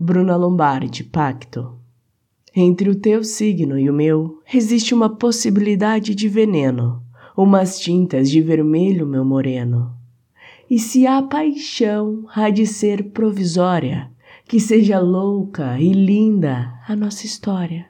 Bruna Lombardi, Pacto. Entre o teu signo e o meu existe uma possibilidade de veneno, umas tintas de vermelho, meu moreno. E se a paixão há de ser provisória, que seja louca e linda a nossa história.